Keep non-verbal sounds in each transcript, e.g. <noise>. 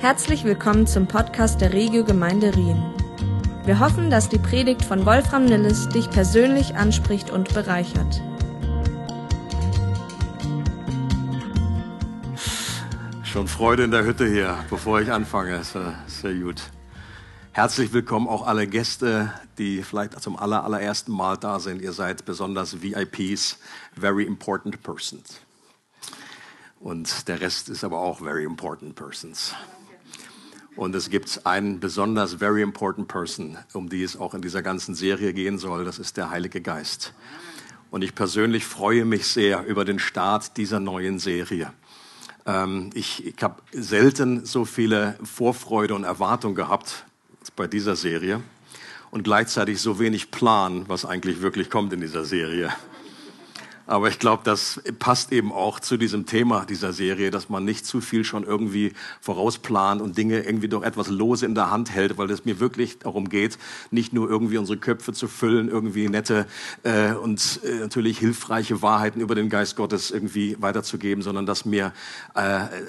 Herzlich willkommen zum Podcast der Regio Gemeinde Rien. Wir hoffen, dass die Predigt von Wolfram Nilles dich persönlich anspricht und bereichert. Schon Freude in der Hütte hier, bevor ich anfange. Sehr, sehr gut. Herzlich willkommen auch alle Gäste, die vielleicht zum aller, allerersten Mal da sind. Ihr seid besonders VIPs, Very Important Persons. Und der Rest ist aber auch Very Important Persons. Und es gibt einen besonders Very Important Person, um die es auch in dieser ganzen Serie gehen soll. Das ist der Heilige Geist. Und ich persönlich freue mich sehr über den Start dieser neuen Serie. Ähm, ich ich habe selten so viele Vorfreude und Erwartung gehabt bei dieser Serie und gleichzeitig so wenig Plan, was eigentlich wirklich kommt in dieser Serie. Aber ich glaube, das passt eben auch zu diesem Thema dieser Serie, dass man nicht zu viel schon irgendwie vorausplant und Dinge irgendwie doch etwas lose in der Hand hält, weil es mir wirklich darum geht, nicht nur irgendwie unsere Köpfe zu füllen, irgendwie nette äh, und äh, natürlich hilfreiche Wahrheiten über den Geist Gottes irgendwie weiterzugeben, sondern dass wir äh,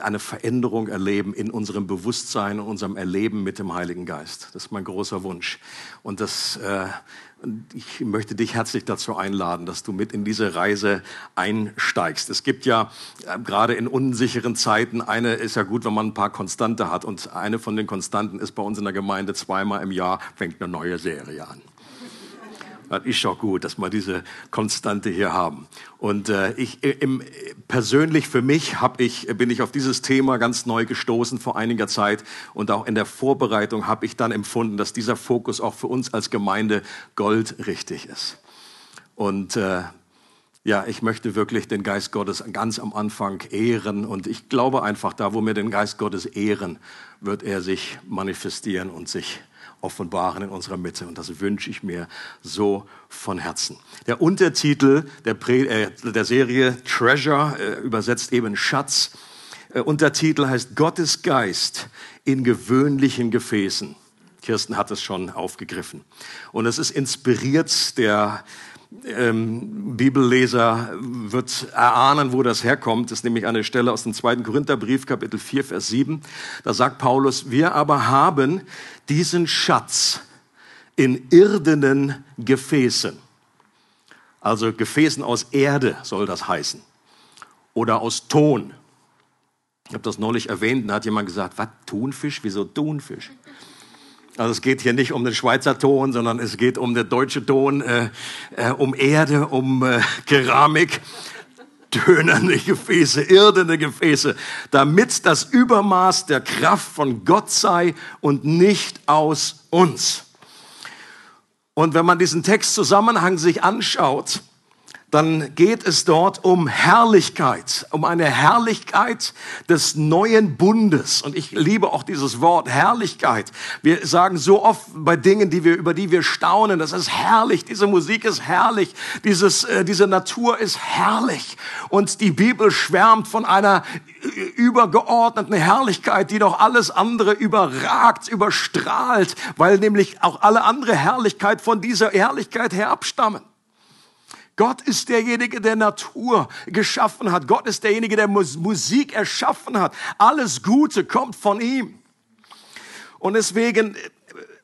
eine Veränderung erleben in unserem Bewusstsein und unserem Erleben mit dem Heiligen Geist. Das ist mein großer Wunsch. Und das ich möchte dich herzlich dazu einladen, dass du mit in diese Reise einsteigst. Es gibt ja äh, gerade in unsicheren Zeiten, eine ist ja gut, wenn man ein paar Konstante hat. Und eine von den Konstanten ist bei uns in der Gemeinde zweimal im Jahr fängt eine neue Serie an. Das ist schon gut, dass wir diese Konstante hier haben. Und äh, ich, äh, im, persönlich für mich hab ich, bin ich auf dieses Thema ganz neu gestoßen vor einiger Zeit. Und auch in der Vorbereitung habe ich dann empfunden, dass dieser Fokus auch für uns als Gemeinde goldrichtig ist. Und äh, ja, ich möchte wirklich den Geist Gottes ganz am Anfang ehren. Und ich glaube einfach, da wo wir den Geist Gottes ehren, wird er sich manifestieren und sich offenbaren in unserer Mitte. Und das wünsche ich mir so von Herzen. Der Untertitel der, Pre äh, der Serie Treasure äh, übersetzt eben Schatz. Äh, Untertitel heißt Gottes Geist in gewöhnlichen Gefäßen. Kirsten hat es schon aufgegriffen. Und es ist inspiriert der ähm, Bibelleser wird erahnen, wo das herkommt. Das ist nämlich eine Stelle aus dem zweiten Korintherbrief, Kapitel 4, Vers 7. Da sagt Paulus, wir aber haben diesen Schatz in irdenen Gefäßen. Also Gefäßen aus Erde soll das heißen. Oder aus Ton. Ich habe das neulich erwähnt, da hat jemand gesagt, was, Thunfisch? Wieso Thunfisch? Also es geht hier nicht um den Schweizer Ton, sondern es geht um den deutschen Ton, äh, äh, um Erde, um äh, Keramik, tönerne Gefäße, irdene Gefäße, damit das Übermaß der Kraft von Gott sei und nicht aus uns. Und wenn man diesen Textzusammenhang sich anschaut, dann geht es dort um Herrlichkeit, um eine Herrlichkeit des neuen Bundes. Und ich liebe auch dieses Wort Herrlichkeit. Wir sagen so oft bei Dingen, die wir, über die wir staunen, das ist herrlich, diese Musik ist herrlich, dieses, äh, diese Natur ist herrlich. Und die Bibel schwärmt von einer übergeordneten Herrlichkeit, die doch alles andere überragt, überstrahlt, weil nämlich auch alle andere Herrlichkeit von dieser Herrlichkeit herabstammen. Gott ist derjenige, der Natur geschaffen hat. Gott ist derjenige, der Musik erschaffen hat. Alles Gute kommt von ihm. Und deswegen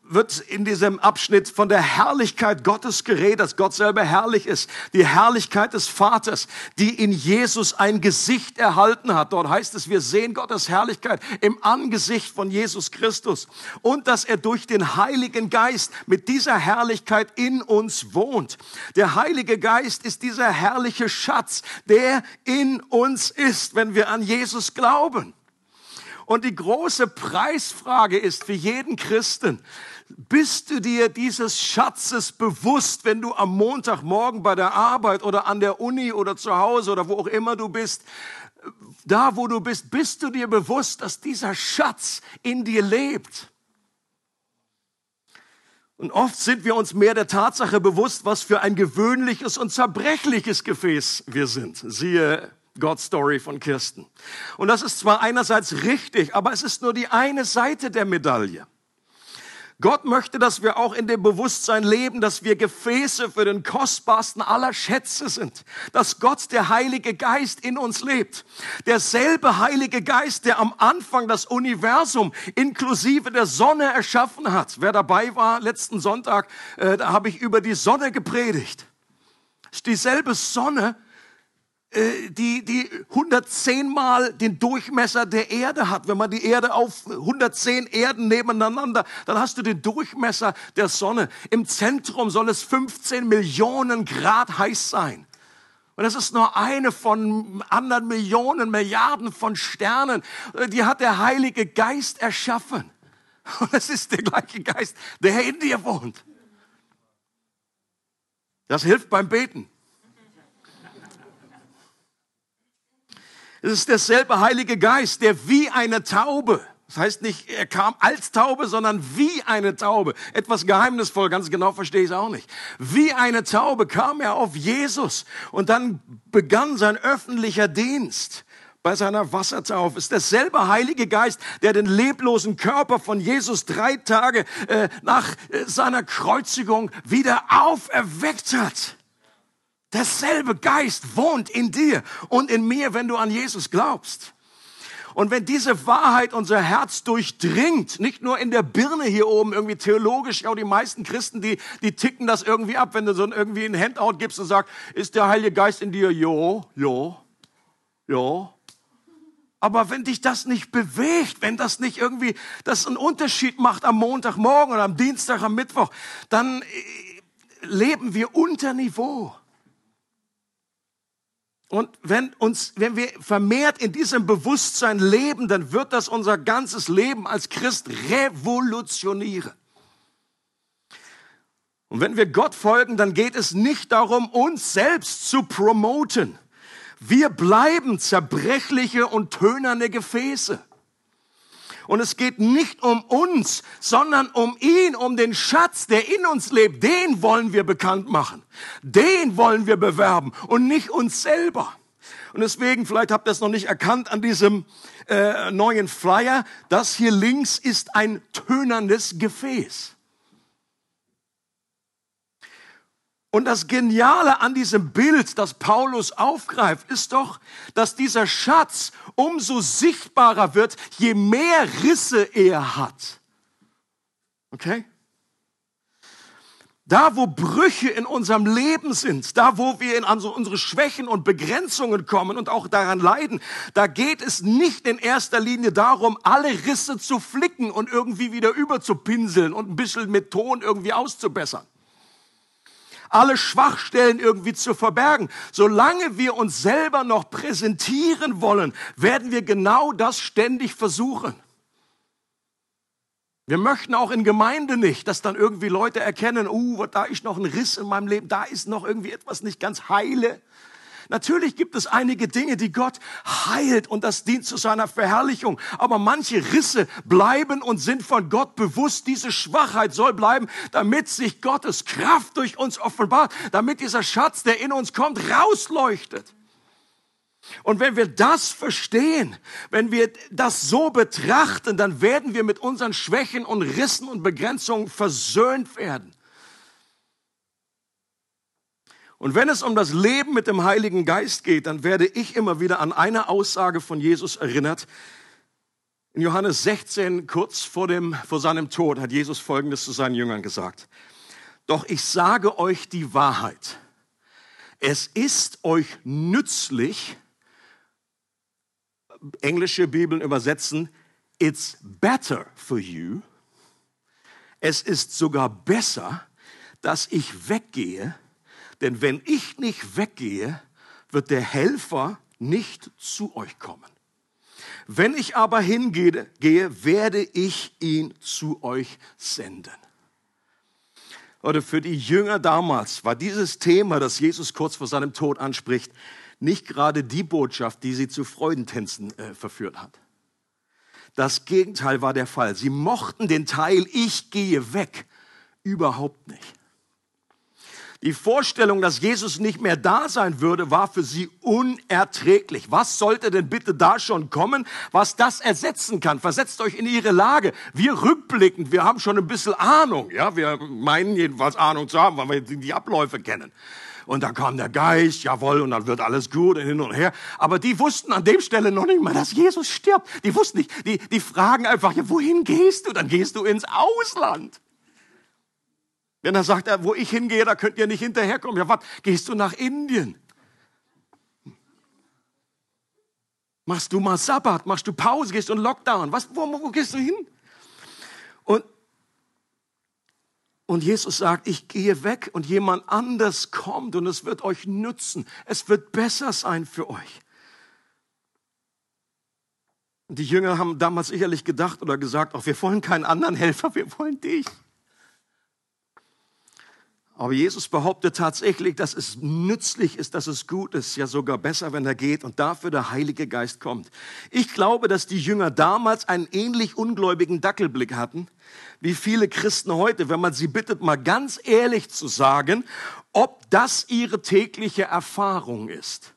wird in diesem Abschnitt von der Herrlichkeit Gottes geredet, dass Gott selber herrlich ist. Die Herrlichkeit des Vaters, die in Jesus ein Gesicht erhalten hat. Dort heißt es, wir sehen Gottes Herrlichkeit im Angesicht von Jesus Christus. Und dass er durch den Heiligen Geist mit dieser Herrlichkeit in uns wohnt. Der Heilige Geist ist dieser herrliche Schatz, der in uns ist, wenn wir an Jesus glauben. Und die große Preisfrage ist für jeden Christen, bist du dir dieses Schatzes bewusst, wenn du am Montagmorgen bei der Arbeit oder an der Uni oder zu Hause oder wo auch immer du bist, da wo du bist, bist du dir bewusst, dass dieser Schatz in dir lebt? Und oft sind wir uns mehr der Tatsache bewusst, was für ein gewöhnliches und zerbrechliches Gefäß wir sind. Siehe God Story von Kirsten. Und das ist zwar einerseits richtig, aber es ist nur die eine Seite der Medaille. Gott möchte, dass wir auch in dem Bewusstsein leben, dass wir Gefäße für den kostbarsten aller Schätze sind. Dass Gott, der Heilige Geist, in uns lebt. Derselbe Heilige Geist, der am Anfang das Universum inklusive der Sonne erschaffen hat. Wer dabei war letzten Sonntag, äh, da habe ich über die Sonne gepredigt. Dieselbe Sonne, die, die 110 mal den Durchmesser der Erde hat. Wenn man die Erde auf 110 Erden nebeneinander, dann hast du den Durchmesser der Sonne. Im Zentrum soll es 15 Millionen Grad heiß sein. Und das ist nur eine von anderen Millionen, Milliarden von Sternen. Die hat der Heilige Geist erschaffen. <laughs> Und es ist der gleiche Geist, der in dir wohnt. Das hilft beim Beten. Es ist derselbe Heilige Geist, der wie eine Taube, das heißt nicht, er kam als Taube, sondern wie eine Taube. Etwas geheimnisvoll, ganz genau verstehe ich es auch nicht. Wie eine Taube kam er auf Jesus und dann begann sein öffentlicher Dienst bei seiner Wassertaufe. Ist derselbe Heilige Geist, der den leblosen Körper von Jesus drei Tage äh, nach äh, seiner Kreuzigung wieder auferweckt hat. Derselbe Geist wohnt in dir und in mir, wenn du an Jesus glaubst. Und wenn diese Wahrheit unser Herz durchdringt, nicht nur in der Birne hier oben irgendwie theologisch, ja, die meisten Christen, die, die ticken das irgendwie ab, wenn du so irgendwie ein Handout gibst und sagst, ist der Heilige Geist in dir? Jo, jo, jo. Aber wenn dich das nicht bewegt, wenn das nicht irgendwie, das einen Unterschied macht am Montagmorgen oder am Dienstag, am Mittwoch, dann äh, leben wir unter Niveau. Und wenn uns, wenn wir vermehrt in diesem Bewusstsein leben, dann wird das unser ganzes Leben als Christ revolutionieren. Und wenn wir Gott folgen, dann geht es nicht darum, uns selbst zu promoten. Wir bleiben zerbrechliche und tönerne Gefäße. Und es geht nicht um uns, sondern um ihn, um den Schatz, der in uns lebt. Den wollen wir bekannt machen. Den wollen wir bewerben und nicht uns selber. Und deswegen, vielleicht habt ihr es noch nicht erkannt an diesem äh, neuen Flyer, das hier links ist ein tönerndes Gefäß. Und das Geniale an diesem Bild, das Paulus aufgreift, ist doch, dass dieser Schatz umso sichtbarer wird, je mehr Risse er hat. Okay? Da, wo Brüche in unserem Leben sind, da, wo wir in unsere Schwächen und Begrenzungen kommen und auch daran leiden, da geht es nicht in erster Linie darum, alle Risse zu flicken und irgendwie wieder überzupinseln und ein bisschen mit Ton irgendwie auszubessern alle Schwachstellen irgendwie zu verbergen. Solange wir uns selber noch präsentieren wollen, werden wir genau das ständig versuchen. Wir möchten auch in Gemeinde nicht, dass dann irgendwie Leute erkennen, uh, da ist noch ein Riss in meinem Leben, da ist noch irgendwie etwas nicht ganz heile. Natürlich gibt es einige Dinge, die Gott heilt und das dient zu seiner Verherrlichung. Aber manche Risse bleiben und sind von Gott bewusst. Diese Schwachheit soll bleiben, damit sich Gottes Kraft durch uns offenbart, damit dieser Schatz, der in uns kommt, rausleuchtet. Und wenn wir das verstehen, wenn wir das so betrachten, dann werden wir mit unseren Schwächen und Rissen und Begrenzungen versöhnt werden. Und wenn es um das Leben mit dem Heiligen Geist geht, dann werde ich immer wieder an eine Aussage von Jesus erinnert. In Johannes 16, kurz vor, dem, vor seinem Tod, hat Jesus Folgendes zu seinen Jüngern gesagt. Doch ich sage euch die Wahrheit. Es ist euch nützlich, englische Bibeln übersetzen, it's better for you. Es ist sogar besser, dass ich weggehe, denn wenn ich nicht weggehe, wird der Helfer nicht zu euch kommen. Wenn ich aber hingehe, gehe, werde ich ihn zu euch senden. Oder für die Jünger damals war dieses Thema, das Jesus kurz vor seinem Tod anspricht, nicht gerade die Botschaft, die sie zu Freudentänzen äh, verführt hat. Das Gegenteil war der Fall. Sie mochten den Teil, ich gehe weg, überhaupt nicht. Die Vorstellung, dass Jesus nicht mehr da sein würde, war für sie unerträglich. Was sollte denn bitte da schon kommen, was das ersetzen kann? Versetzt euch in ihre Lage. Wir rückblickend, wir haben schon ein bisschen Ahnung. Ja, wir meinen jedenfalls Ahnung zu haben, weil wir die Abläufe kennen. Und dann kam der Geist, jawohl, und dann wird alles gut und hin und her. Aber die wussten an dem Stelle noch nicht mal, dass Jesus stirbt. Die wussten nicht, die, die fragen einfach, ja, wohin gehst du? Dann gehst du ins Ausland. Wenn er sagt, wo ich hingehe, da könnt ihr nicht hinterherkommen. Ja, was? Gehst du nach Indien? Machst du mal Sabbat? Machst du Pause? Gehst du in Lockdown? Was, wo, wo gehst du hin? Und, und Jesus sagt, ich gehe weg und jemand anders kommt und es wird euch nützen. Es wird besser sein für euch. Die Jünger haben damals sicherlich gedacht oder gesagt, auch wir wollen keinen anderen Helfer, wir wollen dich. Aber Jesus behauptet tatsächlich, dass es nützlich ist, dass es gut ist, ja sogar besser, wenn er geht und dafür der Heilige Geist kommt. Ich glaube, dass die Jünger damals einen ähnlich ungläubigen Dackelblick hatten, wie viele Christen heute, wenn man sie bittet, mal ganz ehrlich zu sagen, ob das ihre tägliche Erfahrung ist.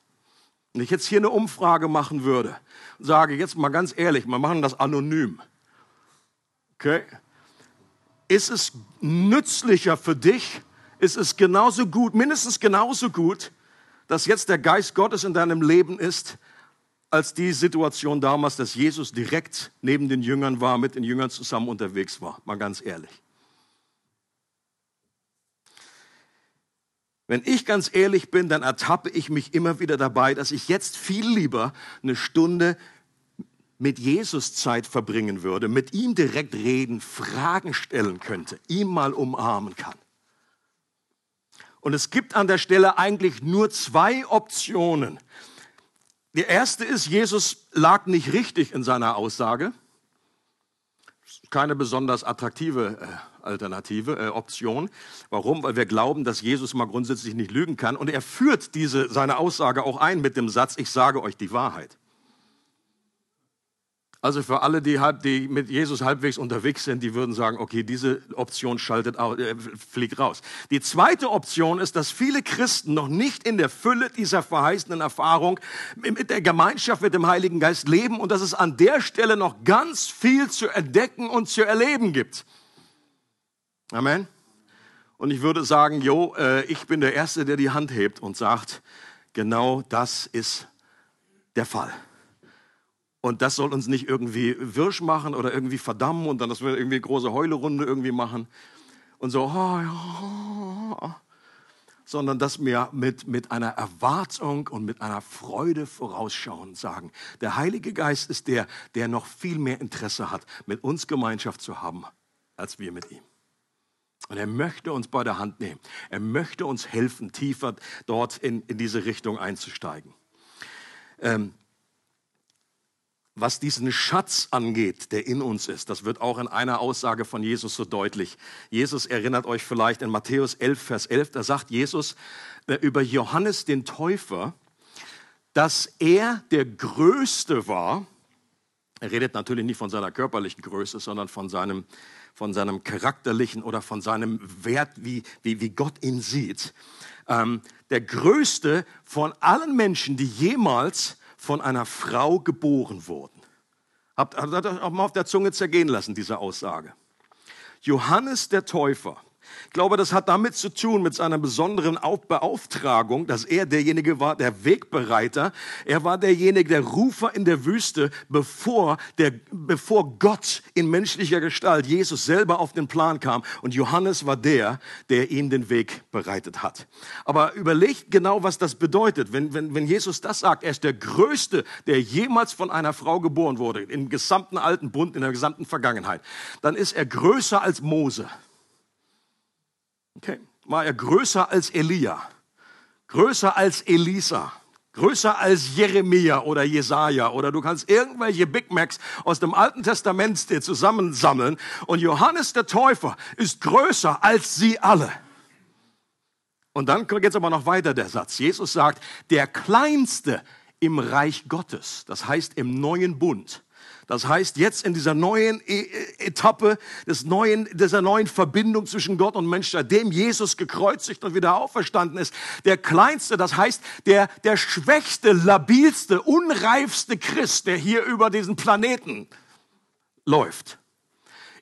Wenn ich jetzt hier eine Umfrage machen würde und sage, jetzt mal ganz ehrlich, wir machen das anonym. Okay? Ist es nützlicher für dich, ist es genauso gut, mindestens genauso gut, dass jetzt der Geist Gottes in deinem Leben ist, als die Situation damals, dass Jesus direkt neben den Jüngern war, mit den Jüngern zusammen unterwegs war. Mal ganz ehrlich. Wenn ich ganz ehrlich bin, dann ertappe ich mich immer wieder dabei, dass ich jetzt viel lieber eine Stunde mit Jesus Zeit verbringen würde, mit ihm direkt reden, Fragen stellen könnte, ihm mal umarmen kann. Und es gibt an der Stelle eigentlich nur zwei Optionen. Die erste ist, Jesus lag nicht richtig in seiner Aussage. Keine besonders attraktive äh, Alternative, äh, Option. Warum? Weil wir glauben, dass Jesus mal grundsätzlich nicht lügen kann. Und er führt diese, seine Aussage auch ein mit dem Satz, ich sage euch die Wahrheit. Also für alle, die, die mit Jesus halbwegs unterwegs sind, die würden sagen, okay, diese Option schaltet, äh, fliegt raus. Die zweite Option ist, dass viele Christen noch nicht in der Fülle dieser verheißenen Erfahrung mit der Gemeinschaft mit dem Heiligen Geist leben und dass es an der Stelle noch ganz viel zu entdecken und zu erleben gibt. Amen. Und ich würde sagen, jo, äh, ich bin der Erste, der die Hand hebt und sagt, genau das ist der Fall. Und das soll uns nicht irgendwie wirsch machen oder irgendwie verdammen und dann, dass wir irgendwie große Heulerunde irgendwie machen und so, oh, ja, sondern dass wir mit, mit einer Erwartung und mit einer Freude vorausschauen und sagen, der Heilige Geist ist der, der noch viel mehr Interesse hat, mit uns Gemeinschaft zu haben, als wir mit ihm. Und er möchte uns bei der Hand nehmen. Er möchte uns helfen, tiefer dort in, in diese Richtung einzusteigen. Ähm, was diesen Schatz angeht, der in uns ist. Das wird auch in einer Aussage von Jesus so deutlich. Jesus erinnert euch vielleicht in Matthäus 11, Vers 11, da sagt Jesus äh, über Johannes den Täufer, dass er der Größte war. Er redet natürlich nicht von seiner körperlichen Größe, sondern von seinem, von seinem charakterlichen oder von seinem Wert, wie, wie, wie Gott ihn sieht. Ähm, der Größte von allen Menschen, die jemals von einer Frau geboren wurden. Habt ihr auch mal auf der Zunge zergehen lassen, diese Aussage. Johannes der Täufer ich glaube, das hat damit zu tun, mit seiner besonderen Beauftragung, dass er derjenige war, der Wegbereiter. Er war derjenige, der Rufer in der Wüste, bevor, der, bevor Gott in menschlicher Gestalt, Jesus selber auf den Plan kam. Und Johannes war der, der ihm den Weg bereitet hat. Aber überlegt genau, was das bedeutet. Wenn, wenn, wenn Jesus das sagt, er ist der Größte, der jemals von einer Frau geboren wurde, im gesamten alten Bund, in der gesamten Vergangenheit, dann ist er größer als Mose. Okay. War er größer als Elia, größer als Elisa, größer als Jeremia oder Jesaja oder du kannst irgendwelche Big Macs aus dem Alten Testament dir zusammensammeln und Johannes der Täufer ist größer als sie alle. Und dann geht es aber noch weiter der Satz. Jesus sagt, der Kleinste im Reich Gottes, das heißt im neuen Bund, Das heißt, jetzt in dieser neuen e Etappe, des neuen, dieser neuen Verbindung zwischen Gott und Mensch, seitdem Jesus gekreuzigt und wieder auferstanden ist, der kleinste, das heißt, der, der schwächste, labilste, unreifste Christ, der hier über diesen Planeten läuft,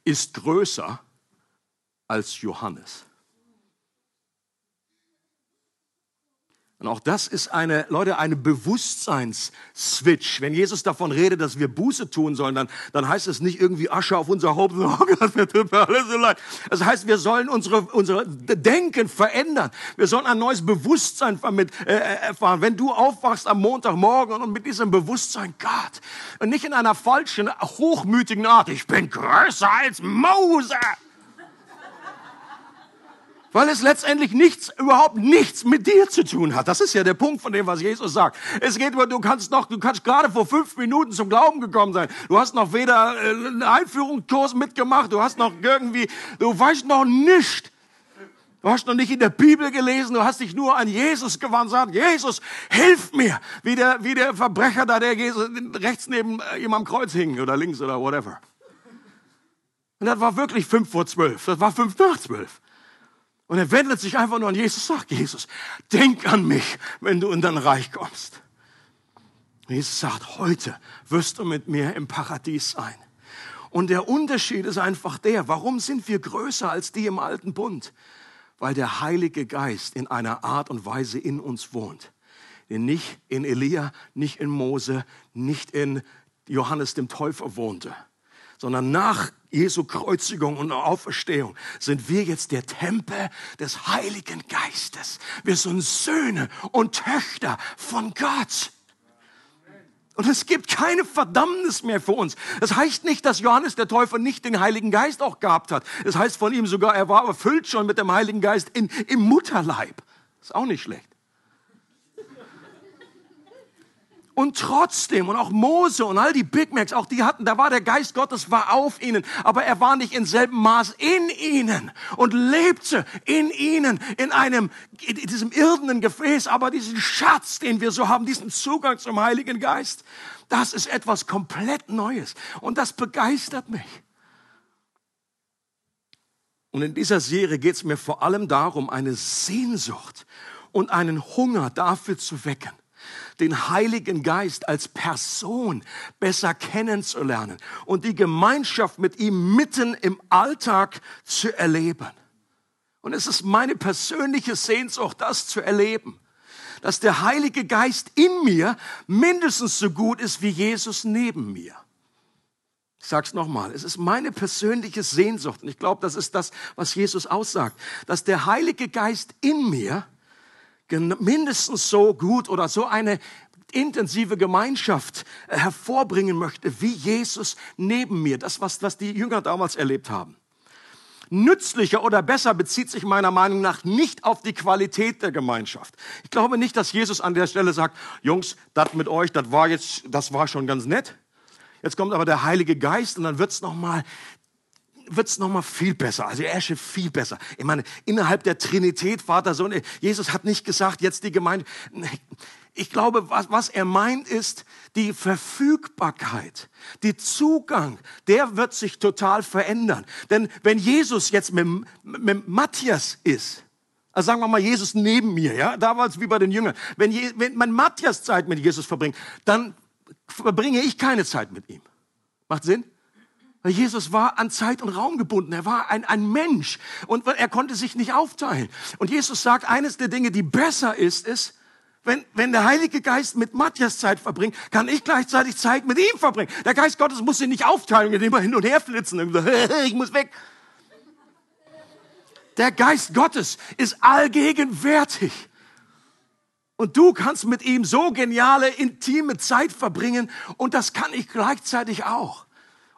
ist größer als Johannes. Und auch das ist eine, Leute, eine Bewusstseinsswitch. Wenn Jesus davon redet, dass wir Buße tun sollen, dann, dann heißt es nicht irgendwie Asche auf unser Haupt, oh Gott, mir tut mir alles so leid. Das heißt, wir sollen unsere, unsere Denken verändern. Wir sollen ein neues Bewusstsein mit, äh, erfahren. Wenn du aufwachst am Montagmorgen und mit diesem Bewusstsein, Gott, und nicht in einer falschen, hochmütigen Art, ich bin größer als Mose weil es letztendlich nichts, überhaupt nichts mit dir zu tun hat. Das ist ja der Punkt von dem, was Jesus sagt. Es geht über, du kannst noch, du kannst gerade vor fünf Minuten zum Glauben gekommen sein. Du hast noch weder äh, einen Einführungskurs mitgemacht, du hast noch irgendwie, du weißt noch nicht. Du hast noch nicht in der Bibel gelesen, du hast dich nur an Jesus gewandt, sagt, Jesus, hilf mir. Wie der, wie der Verbrecher da, der Jesus rechts neben äh, ihm am Kreuz hing oder links oder whatever. Und das war wirklich fünf vor zwölf, das war fünf nach zwölf. Und er wendet sich einfach nur an Jesus, sagt Jesus, denk an mich, wenn du in dein Reich kommst. Jesus sagt, heute wirst du mit mir im Paradies sein. Und der Unterschied ist einfach der, warum sind wir größer als die im alten Bund? Weil der Heilige Geist in einer Art und Weise in uns wohnt. Der nicht in Elia, nicht in Mose, nicht in Johannes dem Täufer wohnte, sondern nach Jesu Kreuzigung und Auferstehung sind wir jetzt der Tempel des Heiligen Geistes. Wir sind Söhne und Töchter von Gott. Und es gibt keine Verdammnis mehr für uns. Das heißt nicht, dass Johannes der Täufer nicht den Heiligen Geist auch gehabt hat. Es das heißt von ihm sogar, er war erfüllt schon mit dem Heiligen Geist in, im Mutterleib. Ist auch nicht schlecht. Und trotzdem, und auch Mose und all die Big Macs, auch die hatten, da war der Geist Gottes, war auf ihnen, aber er war nicht in selben Maß in ihnen und lebte in ihnen, in einem, in diesem irdenen Gefäß, aber diesen Schatz, den wir so haben, diesen Zugang zum Heiligen Geist, das ist etwas komplett Neues. Und das begeistert mich. Und in dieser Serie geht es mir vor allem darum, eine Sehnsucht und einen Hunger dafür zu wecken den Heiligen Geist als Person besser kennenzulernen und die Gemeinschaft mit ihm mitten im Alltag zu erleben. Und es ist meine persönliche Sehnsucht, das zu erleben, dass der Heilige Geist in mir mindestens so gut ist wie Jesus neben mir. Ich sage es nochmal, es ist meine persönliche Sehnsucht und ich glaube, das ist das, was Jesus aussagt, dass der Heilige Geist in mir mindestens so gut oder so eine intensive Gemeinschaft äh, hervorbringen möchte, wie Jesus neben mir. Das, was, was die Jünger damals erlebt haben. Nützlicher oder besser bezieht sich meiner Meinung nach nicht auf die Qualität der Gemeinschaft. Ich glaube nicht, dass Jesus an der Stelle sagt, Jungs, das mit euch, das war jetzt, das war schon ganz nett. Jetzt kommt aber der Heilige Geist und dann wird's noch mal wird es nochmal viel besser. Also er ist viel besser. Ich meine, innerhalb der Trinität, Vater, Sohn, Jesus hat nicht gesagt, jetzt die Gemeinde. Ich glaube, was, was er meint, ist die Verfügbarkeit, die Zugang, der wird sich total verändern. Denn wenn Jesus jetzt mit, mit Matthias ist, also sagen wir mal, Jesus neben mir, ja, da war es wie bei den Jüngern. Wenn, Je, wenn man Matthias Zeit mit Jesus verbringt, dann verbringe ich keine Zeit mit ihm. Macht Sinn? Jesus war an Zeit und Raum gebunden. Er war ein, ein Mensch und er konnte sich nicht aufteilen. Und Jesus sagt, eines der Dinge, die besser ist, ist, wenn, wenn der Heilige Geist mit Matthias Zeit verbringt, kann ich gleichzeitig Zeit mit ihm verbringen. Der Geist Gottes muss sich nicht aufteilen, indem er hin und her flitzen <laughs> ich muss weg. Der Geist Gottes ist allgegenwärtig. Und du kannst mit ihm so geniale, intime Zeit verbringen und das kann ich gleichzeitig auch.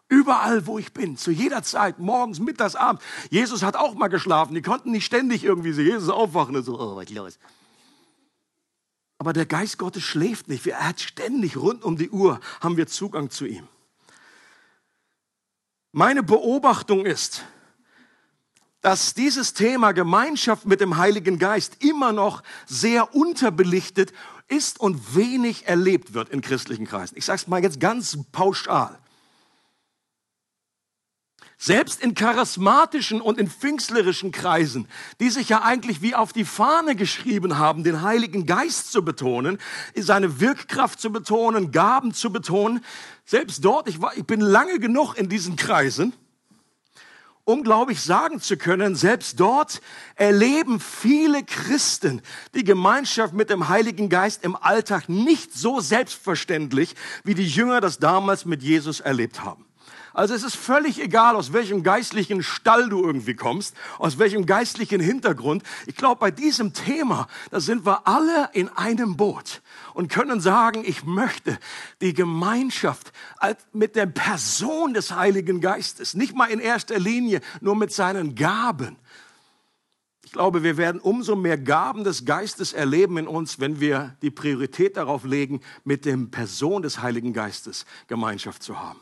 Überall, wo ich bin, zu jeder Zeit, morgens, mittags, abends. Jesus hat auch mal geschlafen. Die konnten nicht ständig irgendwie so Jesus aufwachen und so, oh, was ist los? Aber der Geist Gottes schläft nicht. Er hat ständig rund um die Uhr haben wir Zugang zu ihm. Meine Beobachtung ist, dass dieses Thema Gemeinschaft mit dem Heiligen Geist immer noch sehr unterbelichtet ist und wenig erlebt wird in christlichen Kreisen. Ich sage es mal jetzt ganz pauschal. Selbst in charismatischen und in pfingstlerischen Kreisen, die sich ja eigentlich wie auf die Fahne geschrieben haben, den Heiligen Geist zu betonen, seine Wirkkraft zu betonen, Gaben zu betonen, selbst dort, ich, war, ich bin lange genug in diesen Kreisen, um, glaube ich, sagen zu können, selbst dort erleben viele Christen die Gemeinschaft mit dem Heiligen Geist im Alltag nicht so selbstverständlich, wie die Jünger das damals mit Jesus erlebt haben. Also es ist völlig egal, aus welchem geistlichen Stall du irgendwie kommst, aus welchem geistlichen Hintergrund. Ich glaube, bei diesem Thema, da sind wir alle in einem Boot und können sagen, ich möchte die Gemeinschaft mit der Person des Heiligen Geistes, nicht mal in erster Linie nur mit seinen Gaben. Ich glaube, wir werden umso mehr Gaben des Geistes erleben in uns, wenn wir die Priorität darauf legen, mit dem Person des Heiligen Geistes Gemeinschaft zu haben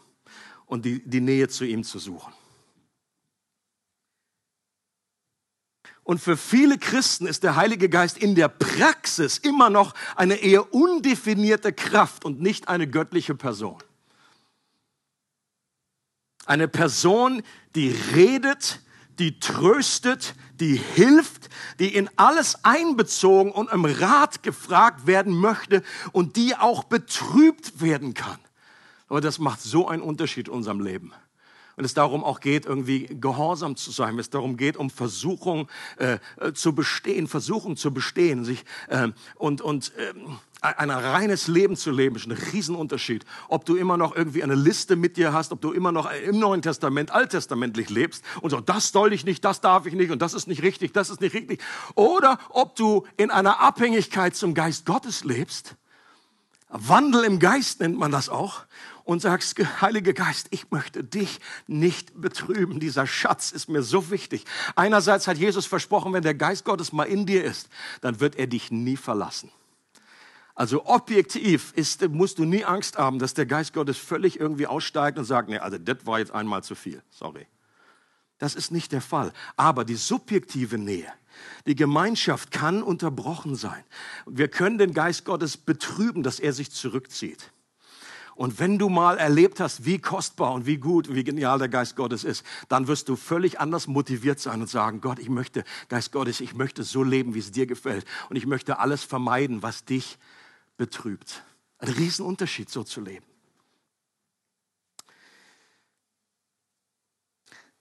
und die, die Nähe zu ihm zu suchen. Und für viele Christen ist der Heilige Geist in der Praxis immer noch eine eher undefinierte Kraft und nicht eine göttliche Person. Eine Person, die redet, die tröstet, die hilft, die in alles einbezogen und im Rat gefragt werden möchte und die auch betrübt werden kann. Aber das macht so einen Unterschied in unserem Leben. Und es darum auch geht, irgendwie gehorsam zu sein, wenn es darum geht, um Versuchung äh, äh, zu bestehen, Versuchung zu bestehen, sich äh, und und äh, ein reines Leben zu leben, ist ein Riesenunterschied. Ob du immer noch irgendwie eine Liste mit dir hast, ob du immer noch im Neuen Testament, alttestamentlich lebst und so, das soll ich nicht, das darf ich nicht und das ist nicht richtig, das ist nicht richtig. Oder ob du in einer Abhängigkeit zum Geist Gottes lebst. Wandel im Geist nennt man das auch und sagst, Heiliger Geist, ich möchte dich nicht betrüben. Dieser Schatz ist mir so wichtig. Einerseits hat Jesus versprochen, wenn der Geist Gottes mal in dir ist, dann wird er dich nie verlassen. Also objektiv ist, musst du nie Angst haben, dass der Geist Gottes völlig irgendwie aussteigt und sagt, nee, also das war jetzt einmal zu viel. Sorry. Das ist nicht der Fall. Aber die subjektive Nähe, die Gemeinschaft kann unterbrochen sein. Wir können den Geist Gottes betrüben, dass er sich zurückzieht. Und wenn du mal erlebt hast, wie kostbar und wie gut, wie genial der Geist Gottes ist, dann wirst du völlig anders motiviert sein und sagen, Gott, ich möchte, Geist Gottes, ich möchte so leben, wie es dir gefällt. Und ich möchte alles vermeiden, was dich betrübt. Ein Riesenunterschied, so zu leben.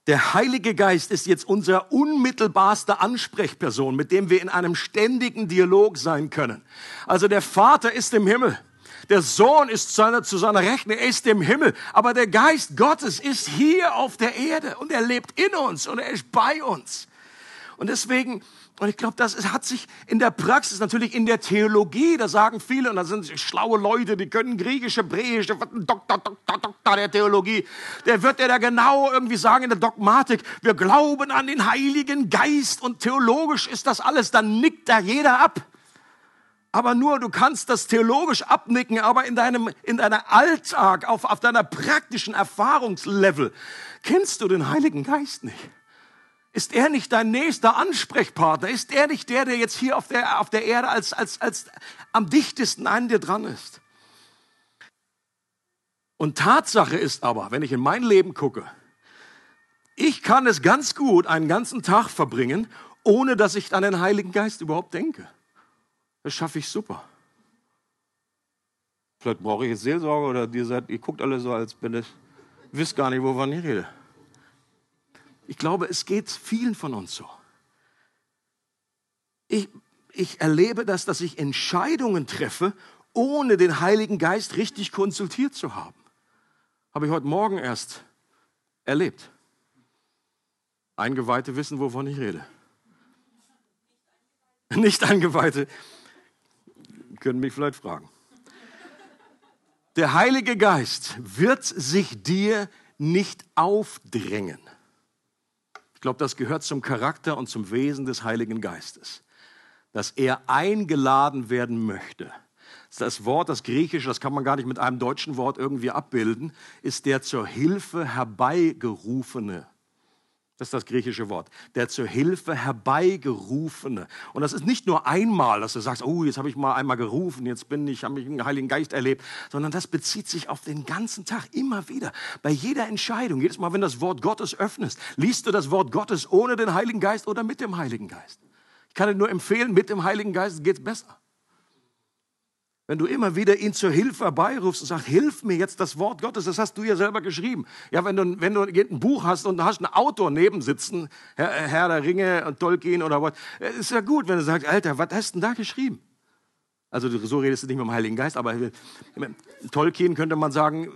Der Heilige Geist ist jetzt unser unmittelbarste Ansprechperson, mit dem wir in einem ständigen Dialog sein können. Also der Vater ist im Himmel. Der Sohn ist seine, zu seiner Rechten, er ist im Himmel. Aber der Geist Gottes ist hier auf der Erde und er lebt in uns und er ist bei uns. Und deswegen, und ich glaube, das hat sich in der Praxis, natürlich in der Theologie, da sagen viele, und da sind schlaue Leute, die können Griechisch, Hebräisch, der wird ein Doktor, Doktor, Doktor der Theologie, der wird dir da genau irgendwie sagen in der Dogmatik, wir glauben an den Heiligen Geist und theologisch ist das alles, dann nickt da jeder ab aber nur, du kannst das theologisch abnicken, aber in deinem, in deinem Alltag, auf, auf deiner praktischen Erfahrungslevel, kennst du den Heiligen Geist nicht. Ist er nicht dein nächster Ansprechpartner? Ist er nicht der, der jetzt hier auf der, auf der Erde als, als, als am dichtesten an dir dran ist? Und Tatsache ist aber, wenn ich in mein Leben gucke, ich kann es ganz gut einen ganzen Tag verbringen, ohne dass ich an den Heiligen Geist überhaupt denke. Das schaffe ich super. Vielleicht brauche ich jetzt Seelsorge oder ihr, seid, ihr guckt alle so, als bin ich, wisst gar nicht, wovon ich rede. Ich glaube, es geht vielen von uns so. Ich, ich erlebe das, dass ich Entscheidungen treffe, ohne den Heiligen Geist richtig konsultiert zu haben. Habe ich heute Morgen erst erlebt. Eingeweihte wissen, wovon ich rede. <laughs> Nicht Eingeweihte können mich vielleicht fragen. Der Heilige Geist wird sich dir nicht aufdrängen. Ich glaube, das gehört zum Charakter und zum Wesen des Heiligen Geistes, dass er eingeladen werden möchte. Das Wort, das Griechische, das kann man gar nicht mit einem deutschen Wort irgendwie abbilden, ist der zur Hilfe herbeigerufene. Das ist das griechische Wort. Der zur Hilfe herbeigerufene. Und das ist nicht nur einmal, dass du sagst, oh, jetzt habe ich mal einmal gerufen, jetzt bin ich, habe ich den Heiligen Geist erlebt, sondern das bezieht sich auf den ganzen Tag immer wieder. Bei jeder Entscheidung, jedes Mal, wenn das Wort Gottes öffnest, liest du das Wort Gottes ohne den Heiligen Geist oder mit dem Heiligen Geist. Ich kann dir nur empfehlen, mit dem Heiligen Geist geht es besser. Wenn du immer wieder ihn zur Hilfe herbeirufst und sagst, hilf mir jetzt das Wort Gottes, das hast du ja selber geschrieben. Ja, wenn du, wenn du ein Buch hast und hast einen Autor neben sitzen, Herr, Herr der Ringe und Tolkien oder was, äh, ist ja gut, wenn du sagst, Alter, was hast du denn da geschrieben? Also so redest du nicht mit dem Heiligen Geist, aber Tolkien könnte man sagen,